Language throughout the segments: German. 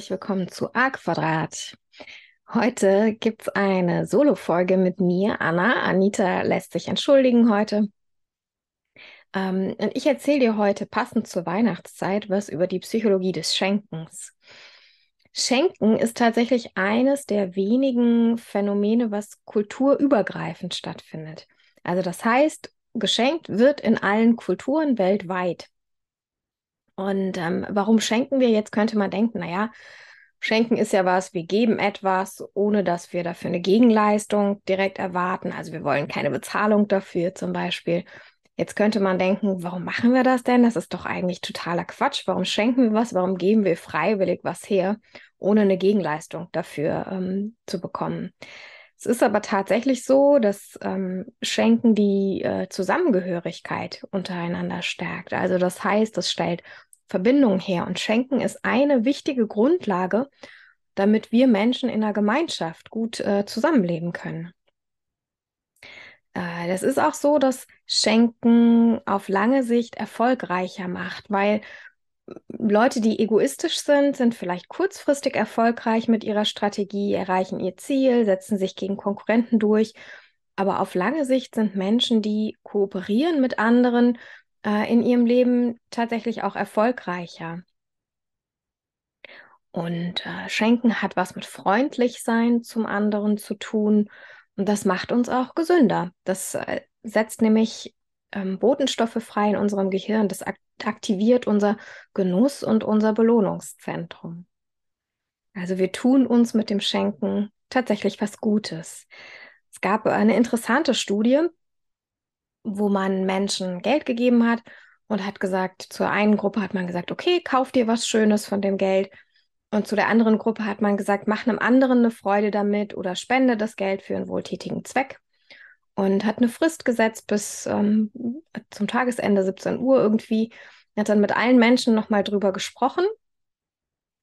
herzlich willkommen zu A Quadrat. Heute gibt es eine Solo-Folge mit mir, Anna. Anita lässt sich entschuldigen heute. Ähm, und ich erzähle dir heute passend zur Weihnachtszeit was über die Psychologie des Schenkens. Schenken ist tatsächlich eines der wenigen Phänomene, was kulturübergreifend stattfindet. Also das heißt, geschenkt wird in allen Kulturen weltweit. Und ähm, warum schenken wir? Jetzt könnte man denken, naja, schenken ist ja was, wir geben etwas, ohne dass wir dafür eine Gegenleistung direkt erwarten. Also wir wollen keine Bezahlung dafür zum Beispiel. Jetzt könnte man denken, warum machen wir das denn? Das ist doch eigentlich totaler Quatsch. Warum schenken wir was? Warum geben wir freiwillig was her, ohne eine Gegenleistung dafür ähm, zu bekommen? Es ist aber tatsächlich so, dass ähm, Schenken die äh, Zusammengehörigkeit untereinander stärkt. Also das heißt, es stellt Verbindung her. Und Schenken ist eine wichtige Grundlage, damit wir Menschen in einer Gemeinschaft gut äh, zusammenleben können. Äh, das ist auch so, dass Schenken auf lange Sicht erfolgreicher macht, weil Leute, die egoistisch sind, sind vielleicht kurzfristig erfolgreich mit ihrer Strategie, erreichen ihr Ziel, setzen sich gegen Konkurrenten durch. Aber auf lange Sicht sind Menschen, die kooperieren mit anderen äh, in ihrem Leben tatsächlich auch erfolgreicher. Und äh, Schenken hat was mit freundlich sein zum anderen zu tun. Und das macht uns auch gesünder. Das äh, setzt nämlich ähm, Botenstoffe frei in unserem Gehirn. Das ak aktiviert unser Genuss und unser Belohnungszentrum. Also wir tun uns mit dem Schenken tatsächlich was Gutes. Es gab eine interessante Studie, wo man Menschen Geld gegeben hat und hat gesagt, zur einen Gruppe hat man gesagt, okay, kauf dir was Schönes von dem Geld. Und zu der anderen Gruppe hat man gesagt, mach einem anderen eine Freude damit oder spende das Geld für einen wohltätigen Zweck. Und hat eine Frist gesetzt bis ähm, zum Tagesende 17 Uhr irgendwie. Hat dann mit allen Menschen nochmal drüber gesprochen.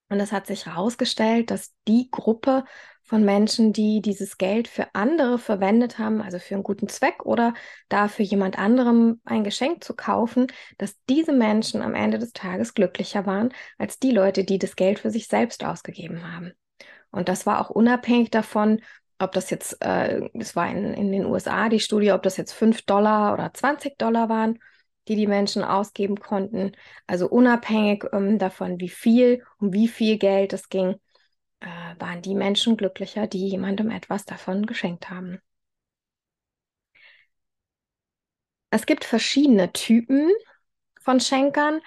Und es hat sich herausgestellt, dass die Gruppe von Menschen, die dieses Geld für andere verwendet haben, also für einen guten Zweck oder dafür jemand anderem ein Geschenk zu kaufen, dass diese Menschen am Ende des Tages glücklicher waren als die Leute, die das Geld für sich selbst ausgegeben haben. Und das war auch unabhängig davon, ob das jetzt, äh, das war in, in den USA die Studie, ob das jetzt 5 Dollar oder 20 Dollar waren, die die Menschen ausgeben konnten. Also unabhängig ähm, davon, wie viel, um wie viel Geld es ging äh, waren die Menschen glücklicher, die jemandem etwas davon geschenkt haben. Es gibt verschiedene Typen von Schenkern.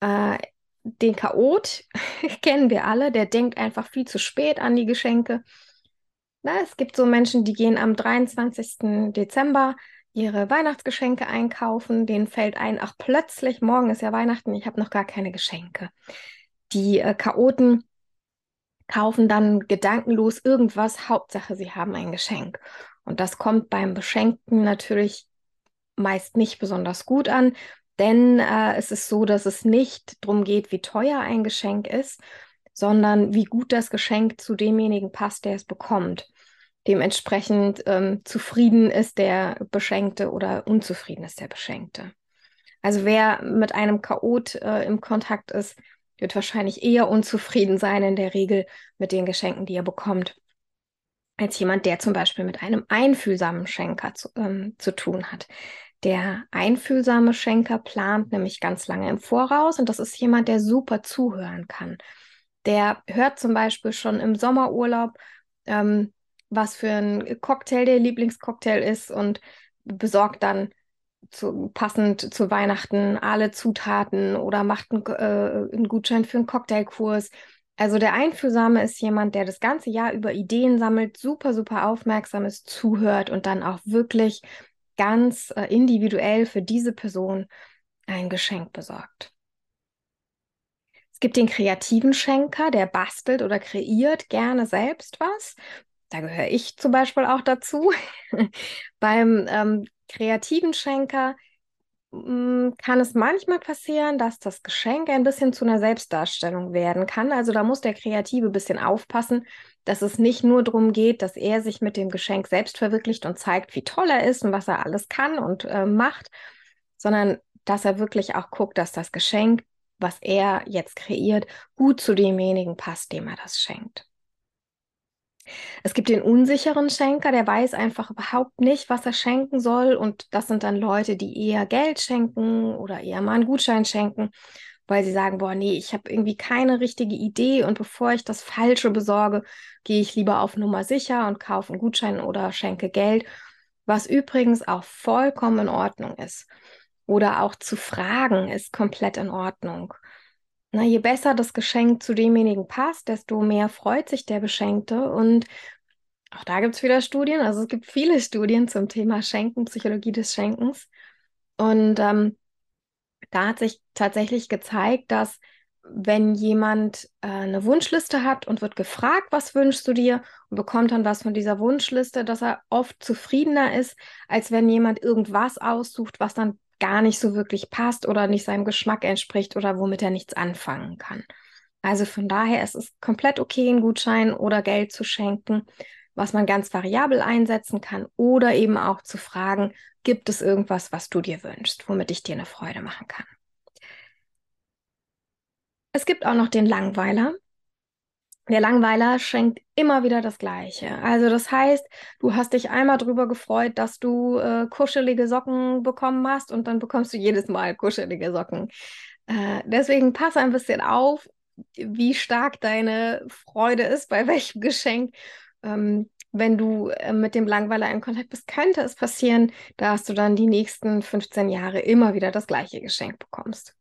Äh, den Chaot kennen wir alle, der denkt einfach viel zu spät an die Geschenke. Na, es gibt so Menschen, die gehen am 23. Dezember ihre Weihnachtsgeschenke einkaufen. Denen fällt ein, ach plötzlich, morgen ist ja Weihnachten, ich habe noch gar keine Geschenke. Die äh, Chaoten kaufen dann gedankenlos irgendwas, Hauptsache, sie haben ein Geschenk. Und das kommt beim Beschenkten natürlich meist nicht besonders gut an, denn äh, es ist so, dass es nicht darum geht, wie teuer ein Geschenk ist, sondern wie gut das Geschenk zu demjenigen passt, der es bekommt. Dementsprechend ähm, zufrieden ist der Beschenkte oder unzufrieden ist der Beschenkte. Also wer mit einem Chaot äh, im Kontakt ist, wird wahrscheinlich eher unzufrieden sein in der Regel mit den Geschenken, die er bekommt, als jemand, der zum Beispiel mit einem einfühlsamen Schenker zu, ähm, zu tun hat. Der einfühlsame Schenker plant nämlich ganz lange im Voraus und das ist jemand, der super zuhören kann. Der hört zum Beispiel schon im Sommerurlaub, ähm, was für ein Cocktail der Lieblingscocktail ist und besorgt dann zu, passend zu Weihnachten alle Zutaten oder macht einen, äh, einen Gutschein für einen Cocktailkurs. Also der Einfühlsame ist jemand, der das ganze Jahr über Ideen sammelt, super, super aufmerksam ist, zuhört und dann auch wirklich ganz äh, individuell für diese Person ein Geschenk besorgt. Es gibt den kreativen Schenker, der bastelt oder kreiert gerne selbst was. Da gehöre ich zum Beispiel auch dazu. Beim ähm, kreativen Schenker hm, kann es manchmal passieren, dass das Geschenk ein bisschen zu einer Selbstdarstellung werden kann. Also da muss der Kreative ein bisschen aufpassen, dass es nicht nur darum geht, dass er sich mit dem Geschenk selbst verwirklicht und zeigt, wie toll er ist und was er alles kann und äh, macht, sondern dass er wirklich auch guckt, dass das Geschenk was er jetzt kreiert, gut zu demjenigen passt, dem er das schenkt. Es gibt den unsicheren Schenker, der weiß einfach überhaupt nicht, was er schenken soll. Und das sind dann Leute, die eher Geld schenken oder eher mal einen Gutschein schenken, weil sie sagen, boah, nee, ich habe irgendwie keine richtige Idee und bevor ich das Falsche besorge, gehe ich lieber auf Nummer sicher und kaufe einen Gutschein oder schenke Geld, was übrigens auch vollkommen in Ordnung ist. Oder auch zu fragen ist komplett in Ordnung. Na, je besser das Geschenk zu demjenigen passt, desto mehr freut sich der Beschenkte. Und auch da gibt es wieder Studien. Also es gibt viele Studien zum Thema Schenken, Psychologie des Schenkens. Und ähm, da hat sich tatsächlich gezeigt, dass wenn jemand äh, eine Wunschliste hat und wird gefragt, was wünschst du dir und bekommt dann was von dieser Wunschliste, dass er oft zufriedener ist, als wenn jemand irgendwas aussucht, was dann gar nicht so wirklich passt oder nicht seinem Geschmack entspricht oder womit er nichts anfangen kann. Also von daher ist es komplett okay, einen Gutschein oder Geld zu schenken, was man ganz variabel einsetzen kann oder eben auch zu fragen, gibt es irgendwas, was du dir wünschst, womit ich dir eine Freude machen kann. Es gibt auch noch den Langweiler. Der Langweiler schenkt immer wieder das Gleiche. Also das heißt, du hast dich einmal drüber gefreut, dass du äh, kuschelige Socken bekommen hast und dann bekommst du jedes Mal kuschelige Socken. Äh, deswegen pass ein bisschen auf, wie stark deine Freude ist, bei welchem Geschenk. Ähm, wenn du äh, mit dem Langweiler in Kontakt bist, könnte es passieren, dass du dann die nächsten 15 Jahre immer wieder das gleiche Geschenk bekommst.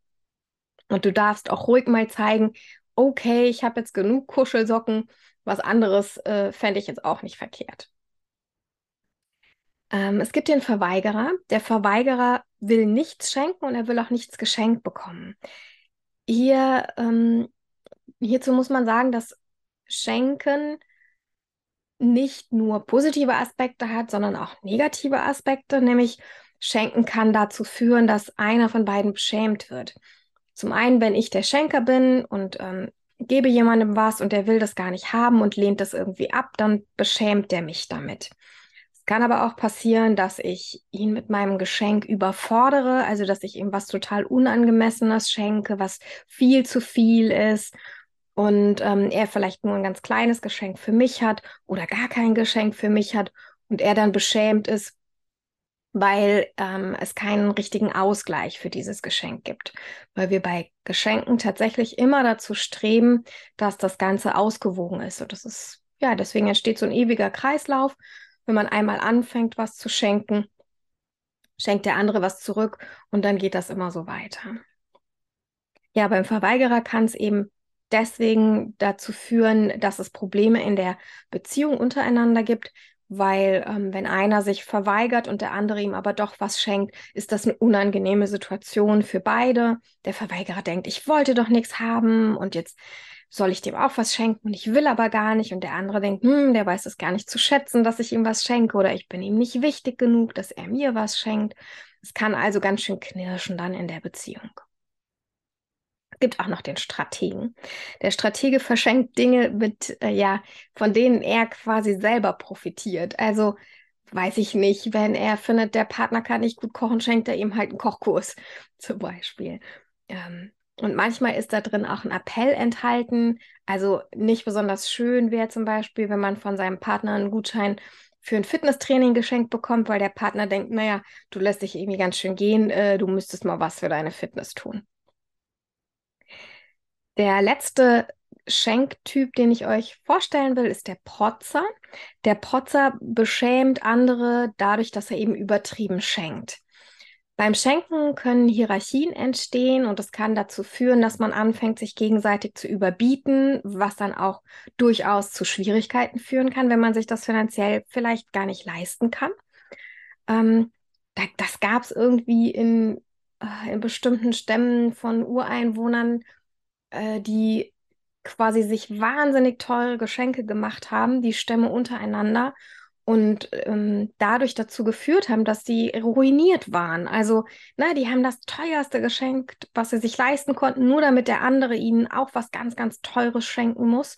Und du darfst auch ruhig mal zeigen, okay, ich habe jetzt genug Kuschelsocken, was anderes äh, fände ich jetzt auch nicht verkehrt. Ähm, es gibt den Verweigerer. Der Verweigerer will nichts schenken und er will auch nichts geschenkt bekommen. Hier, ähm, hierzu muss man sagen, dass Schenken nicht nur positive Aspekte hat, sondern auch negative Aspekte, nämlich Schenken kann dazu führen, dass einer von beiden beschämt wird. Zum einen, wenn ich der Schenker bin und ähm, gebe jemandem was und der will das gar nicht haben und lehnt das irgendwie ab, dann beschämt der mich damit. Es kann aber auch passieren, dass ich ihn mit meinem Geschenk überfordere, also dass ich ihm was total Unangemessenes schenke, was viel zu viel ist und ähm, er vielleicht nur ein ganz kleines Geschenk für mich hat oder gar kein Geschenk für mich hat und er dann beschämt ist, weil ähm, es keinen richtigen Ausgleich für dieses Geschenk gibt. Weil wir bei Geschenken tatsächlich immer dazu streben, dass das Ganze ausgewogen ist. Und das ist, ja, deswegen entsteht so ein ewiger Kreislauf. Wenn man einmal anfängt, was zu schenken, schenkt der andere was zurück und dann geht das immer so weiter. Ja, beim Verweigerer kann es eben deswegen dazu führen, dass es Probleme in der Beziehung untereinander gibt, weil ähm, wenn einer sich verweigert und der andere ihm aber doch was schenkt, ist das eine unangenehme Situation für beide. Der Verweigerer denkt, ich wollte doch nichts haben und jetzt soll ich dem auch was schenken und ich will aber gar nicht. Und der andere denkt, hm, der weiß es gar nicht zu schätzen, dass ich ihm was schenke oder ich bin ihm nicht wichtig genug, dass er mir was schenkt. Es kann also ganz schön knirschen dann in der Beziehung. Es gibt auch noch den Strategen. Der Stratege verschenkt Dinge mit, äh, ja, von denen er quasi selber profitiert. Also weiß ich nicht, wenn er findet, der Partner kann nicht gut kochen, schenkt er ihm halt einen Kochkurs zum Beispiel. Ähm, und manchmal ist da drin auch ein Appell enthalten. Also nicht besonders schön wäre zum Beispiel, wenn man von seinem Partner einen Gutschein für ein Fitnesstraining geschenkt bekommt, weil der Partner denkt, naja, du lässt dich irgendwie ganz schön gehen, äh, du müsstest mal was für deine Fitness tun. Der letzte Schenktyp, den ich euch vorstellen will, ist der Protzer. Der Protzer beschämt andere dadurch, dass er eben übertrieben schenkt. Beim Schenken können Hierarchien entstehen und es kann dazu führen, dass man anfängt, sich gegenseitig zu überbieten, was dann auch durchaus zu Schwierigkeiten führen kann, wenn man sich das finanziell vielleicht gar nicht leisten kann. Ähm, das gab es irgendwie in, äh, in bestimmten Stämmen von Ureinwohnern äh, die quasi sich wahnsinnig teure Geschenke gemacht haben, die Stämme untereinander und ähm, dadurch dazu geführt haben, dass sie ruiniert waren. Also, na, die haben das teuerste geschenkt, was sie sich leisten konnten, nur damit der andere ihnen auch was ganz, ganz Teures schenken muss.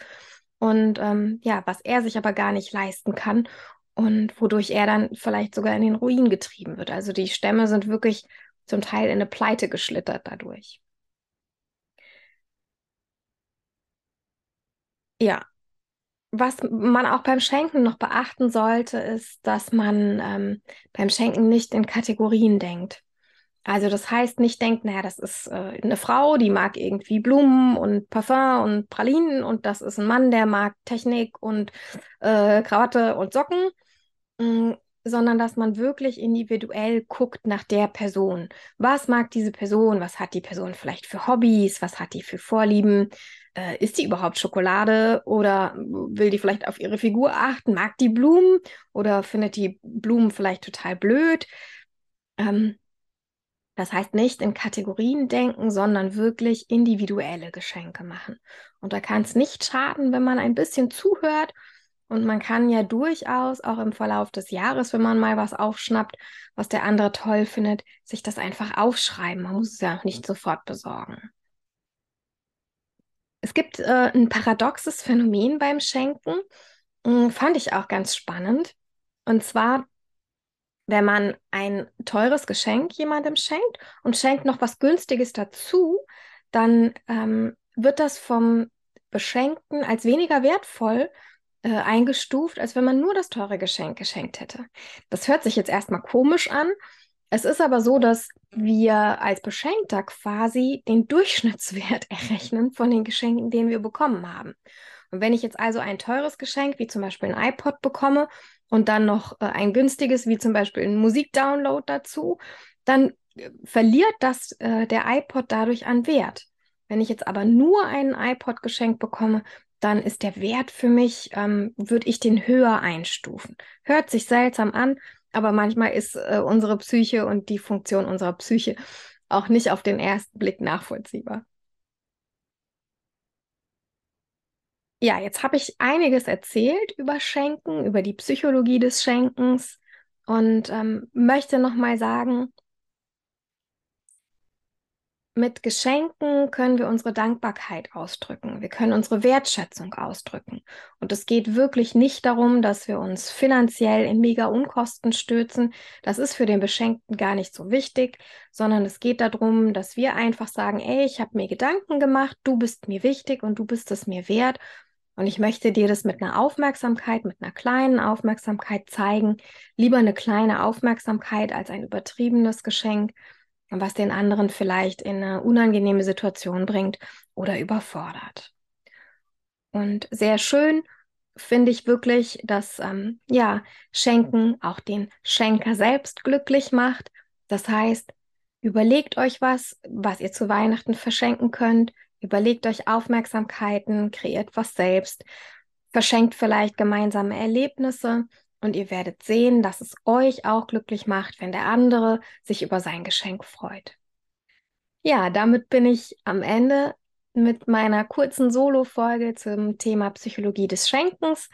Und ähm, ja, was er sich aber gar nicht leisten kann und wodurch er dann vielleicht sogar in den Ruin getrieben wird. Also die Stämme sind wirklich zum Teil in eine Pleite geschlittert dadurch. Ja, was man auch beim Schenken noch beachten sollte, ist, dass man ähm, beim Schenken nicht in Kategorien denkt. Also das heißt nicht denkt, naja, das ist äh, eine Frau, die mag irgendwie Blumen und Parfum und Pralinen und das ist ein Mann, der mag Technik und äh, Krawatte und Socken, mm, sondern dass man wirklich individuell guckt nach der Person. Was mag diese Person? Was hat die Person vielleicht für Hobbys? Was hat die für Vorlieben? Äh, isst die überhaupt Schokolade oder will die vielleicht auf ihre Figur achten? Mag die Blumen oder findet die Blumen vielleicht total blöd? Ähm, das heißt nicht in Kategorien denken, sondern wirklich individuelle Geschenke machen. Und da kann es nicht schaden, wenn man ein bisschen zuhört. Und man kann ja durchaus auch im Verlauf des Jahres, wenn man mal was aufschnappt, was der andere toll findet, sich das einfach aufschreiben. Man muss es ja nicht sofort besorgen. Es gibt äh, ein paradoxes Phänomen beim Schenken, äh, fand ich auch ganz spannend. Und zwar wenn man ein teures Geschenk jemandem schenkt und schenkt noch was Günstiges dazu, dann ähm, wird das vom Beschenkten als weniger wertvoll äh, eingestuft, als wenn man nur das teure Geschenk geschenkt hätte. Das hört sich jetzt erstmal komisch an. Es ist aber so, dass wir als Beschenkter quasi den Durchschnittswert errechnen von den Geschenken, den wir bekommen haben. Und wenn ich jetzt also ein teures Geschenk, wie zum Beispiel ein iPod bekomme und dann noch äh, ein günstiges, wie zum Beispiel ein Musikdownload dazu, dann äh, verliert das äh, der iPod dadurch an Wert. Wenn ich jetzt aber nur einen iPod geschenkt bekomme, dann ist der Wert für mich, ähm, würde ich den höher einstufen. Hört sich seltsam an, aber manchmal ist äh, unsere Psyche und die Funktion unserer Psyche auch nicht auf den ersten Blick nachvollziehbar. Ja, jetzt habe ich einiges erzählt über Schenken, über die Psychologie des Schenkens und ähm, möchte nochmal sagen, mit Geschenken können wir unsere Dankbarkeit ausdrücken. Wir können unsere Wertschätzung ausdrücken. Und es geht wirklich nicht darum, dass wir uns finanziell in mega Unkosten stürzen. Das ist für den Beschenkten gar nicht so wichtig, sondern es geht darum, dass wir einfach sagen, ey, ich habe mir Gedanken gemacht, du bist mir wichtig und du bist es mir wert. Und ich möchte dir das mit einer Aufmerksamkeit, mit einer kleinen Aufmerksamkeit zeigen. Lieber eine kleine Aufmerksamkeit als ein übertriebenes Geschenk, was den anderen vielleicht in eine unangenehme Situation bringt oder überfordert. Und sehr schön finde ich wirklich, dass ähm, ja Schenken auch den Schenker selbst glücklich macht. Das heißt, überlegt euch was, was ihr zu Weihnachten verschenken könnt. Überlegt euch Aufmerksamkeiten, kreiert was selbst, verschenkt vielleicht gemeinsame Erlebnisse und ihr werdet sehen, dass es euch auch glücklich macht, wenn der andere sich über sein Geschenk freut. Ja, damit bin ich am Ende mit meiner kurzen Solo-Folge zum Thema Psychologie des Schenkens.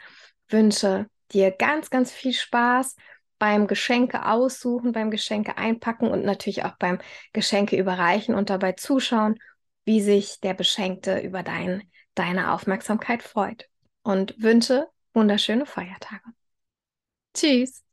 Wünsche dir ganz, ganz viel Spaß beim Geschenke aussuchen, beim Geschenke einpacken und natürlich auch beim Geschenke überreichen und dabei zuschauen wie sich der Beschenkte über dein, deine Aufmerksamkeit freut. Und wünsche wunderschöne Feiertage. Tschüss.